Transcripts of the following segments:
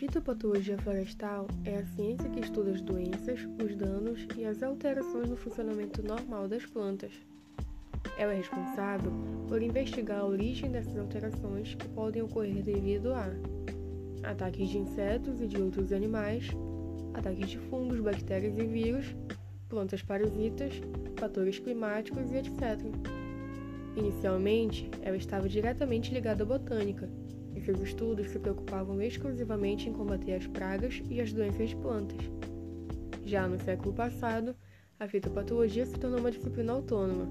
fitopatologia florestal é a ciência que estuda as doenças, os danos e as alterações no funcionamento normal das plantas. Ela é responsável por investigar a origem dessas alterações que podem ocorrer devido a ataques de insetos e de outros animais, ataques de fungos, bactérias e vírus, plantas parasitas, fatores climáticos e etc. Inicialmente, ela estava diretamente ligada à botânica, e seus estudos se preocupavam exclusivamente em combater as pragas e as doenças de plantas. Já no século passado, a fitopatologia se tornou uma disciplina autônoma,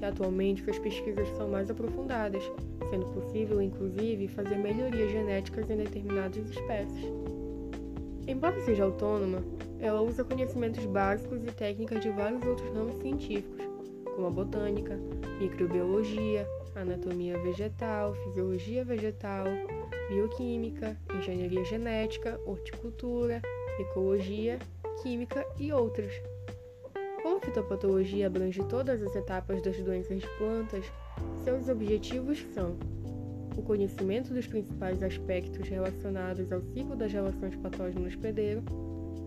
e atualmente suas pesquisas são mais aprofundadas, sendo possível, inclusive, fazer melhorias genéticas em determinadas espécies. Embora seja autônoma, ela usa conhecimentos básicos e técnicas de vários outros ramos científicos, como a botânica, microbiologia, anatomia vegetal, fisiologia vegetal, bioquímica, engenharia genética, horticultura, ecologia, química e outras. Como fitopatologia abrange todas as etapas das doenças de plantas, seus objetivos são o conhecimento dos principais aspectos relacionados ao ciclo das relações patógeno-hospedeiro,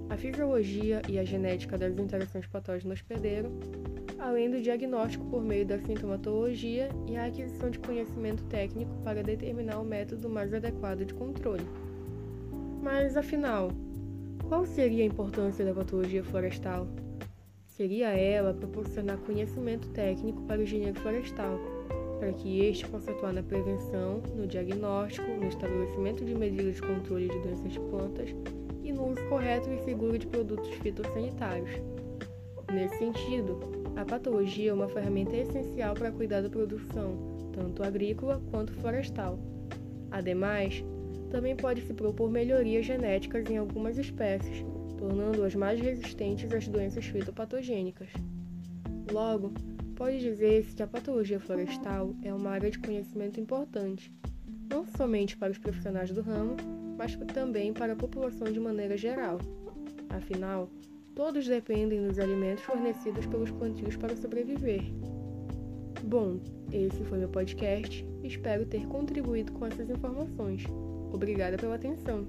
a fisiologia e a genética das interações patógeno-hospedeiro, além do diagnóstico por meio da sintomatologia e a aquisição de conhecimento técnico para determinar o método mais adequado de controle. Mas, afinal, qual seria a importância da patologia florestal? Seria ela proporcionar conhecimento técnico para o engenheiro florestal, para que este possa atuar na prevenção, no diagnóstico, no estabelecimento de medidas de controle de doenças de plantas e no uso correto e seguro de produtos fitossanitários. Nesse sentido, a patologia é uma ferramenta essencial para cuidar da produção, tanto agrícola quanto florestal. Ademais, também pode se propor melhorias genéticas em algumas espécies, tornando-as mais resistentes às doenças fitopatogênicas. Logo, pode dizer-se que a patologia florestal é uma área de conhecimento importante, não somente para os profissionais do ramo, mas também para a população de maneira geral. Afinal, Todos dependem dos alimentos fornecidos pelos plantios para sobreviver. Bom, esse foi meu podcast. Espero ter contribuído com essas informações. Obrigada pela atenção.